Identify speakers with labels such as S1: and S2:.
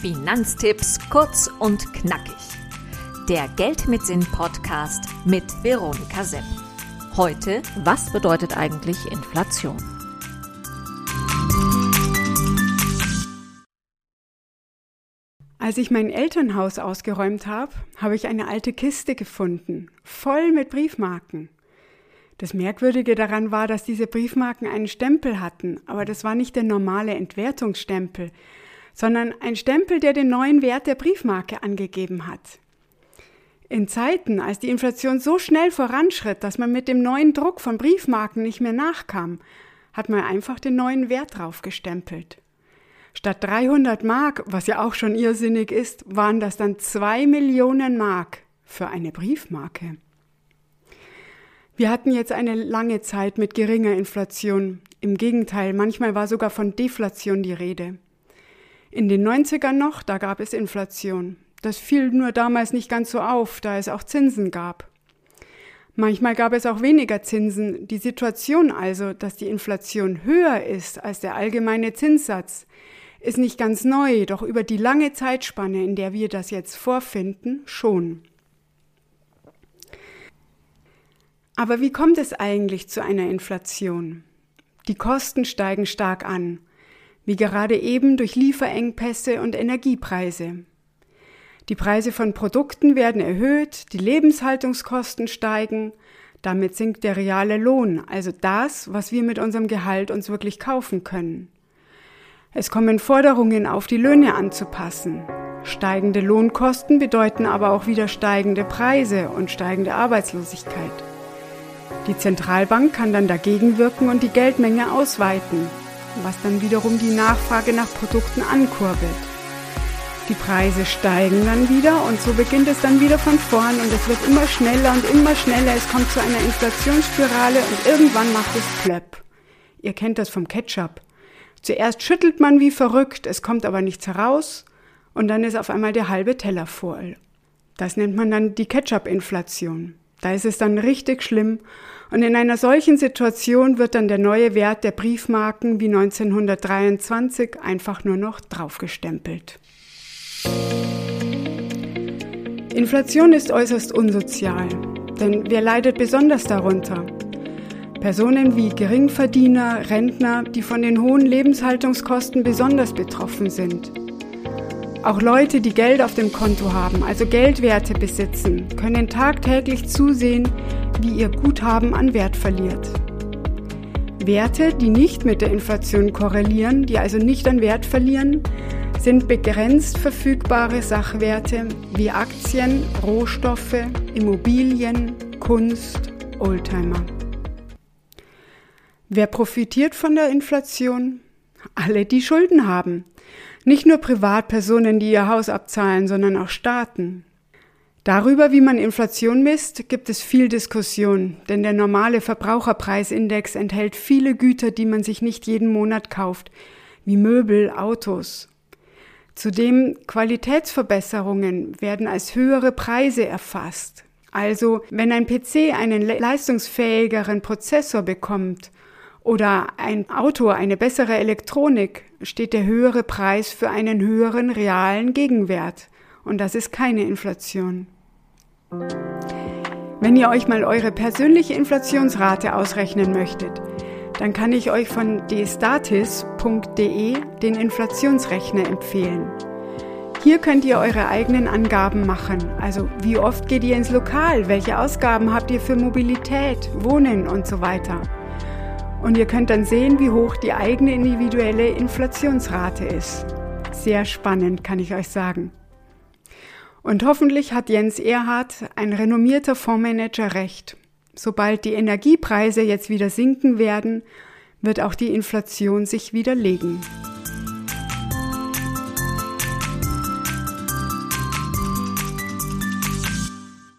S1: Finanztipps kurz und knackig. Der Geld mit Sinn Podcast mit Veronika Sepp. Heute, was bedeutet eigentlich Inflation?
S2: Als ich mein Elternhaus ausgeräumt habe, habe ich eine alte Kiste gefunden, voll mit Briefmarken. Das Merkwürdige daran war, dass diese Briefmarken einen Stempel hatten, aber das war nicht der normale Entwertungsstempel, sondern ein Stempel, der den neuen Wert der Briefmarke angegeben hat. In Zeiten, als die Inflation so schnell voranschritt, dass man mit dem neuen Druck von Briefmarken nicht mehr nachkam, hat man einfach den neuen Wert drauf gestempelt. Statt 300 Mark, was ja auch schon irrsinnig ist, waren das dann zwei Millionen Mark für eine Briefmarke. Wir hatten jetzt eine lange Zeit mit geringer Inflation. Im Gegenteil, manchmal war sogar von Deflation die Rede. In den 90ern noch, da gab es Inflation. Das fiel nur damals nicht ganz so auf, da es auch Zinsen gab. Manchmal gab es auch weniger Zinsen. Die Situation also, dass die Inflation höher ist als der allgemeine Zinssatz, ist nicht ganz neu, doch über die lange Zeitspanne, in der wir das jetzt vorfinden, schon. Aber wie kommt es eigentlich zu einer Inflation? Die Kosten steigen stark an, wie gerade eben durch Lieferengpässe und Energiepreise. Die Preise von Produkten werden erhöht, die Lebenshaltungskosten steigen, damit sinkt der reale Lohn, also das, was wir mit unserem Gehalt uns wirklich kaufen können. Es kommen Forderungen auf, die Löhne anzupassen. Steigende Lohnkosten bedeuten aber auch wieder steigende Preise und steigende Arbeitslosigkeit. Die Zentralbank kann dann dagegen wirken und die Geldmenge ausweiten, was dann wiederum die Nachfrage nach Produkten ankurbelt. Die Preise steigen dann wieder und so beginnt es dann wieder von vorn und es wird immer schneller und immer schneller. Es kommt zu einer Inflationsspirale und irgendwann macht es plöpp. Ihr kennt das vom Ketchup. Zuerst schüttelt man wie verrückt, es kommt aber nichts heraus und dann ist auf einmal der halbe Teller voll. Das nennt man dann die Ketchup-Inflation. Da ist es dann richtig schlimm. Und in einer solchen Situation wird dann der neue Wert der Briefmarken wie 1923 einfach nur noch draufgestempelt. Inflation ist äußerst unsozial, denn wer leidet besonders darunter? Personen wie Geringverdiener, Rentner, die von den hohen Lebenshaltungskosten besonders betroffen sind. Auch Leute, die Geld auf dem Konto haben, also Geldwerte besitzen, können tagtäglich zusehen, wie ihr Guthaben an Wert verliert. Werte, die nicht mit der Inflation korrelieren, die also nicht an Wert verlieren, sind begrenzt verfügbare Sachwerte wie Aktien, Rohstoffe, Immobilien, Kunst, Oldtimer. Wer profitiert von der Inflation? Alle, die Schulden haben. Nicht nur Privatpersonen, die ihr Haus abzahlen, sondern auch Staaten. Darüber, wie man Inflation misst, gibt es viel Diskussion, denn der normale Verbraucherpreisindex enthält viele Güter, die man sich nicht jeden Monat kauft, wie Möbel, Autos. Zudem Qualitätsverbesserungen werden als höhere Preise erfasst. Also, wenn ein PC einen leistungsfähigeren Prozessor bekommt oder ein Auto eine bessere Elektronik, steht der höhere Preis für einen höheren realen Gegenwert. Und das ist keine Inflation. Wenn ihr euch mal eure persönliche Inflationsrate ausrechnen möchtet, dann kann ich euch von destatis.de den Inflationsrechner empfehlen. Hier könnt ihr eure eigenen Angaben machen. Also wie oft geht ihr ins Lokal? Welche Ausgaben habt ihr für Mobilität, Wohnen und so weiter? Und ihr könnt dann sehen, wie hoch die eigene individuelle Inflationsrate ist. Sehr spannend, kann ich euch sagen. Und hoffentlich hat Jens Erhardt, ein renommierter Fondsmanager, recht. Sobald die Energiepreise jetzt wieder sinken werden, wird auch die Inflation sich wieder legen.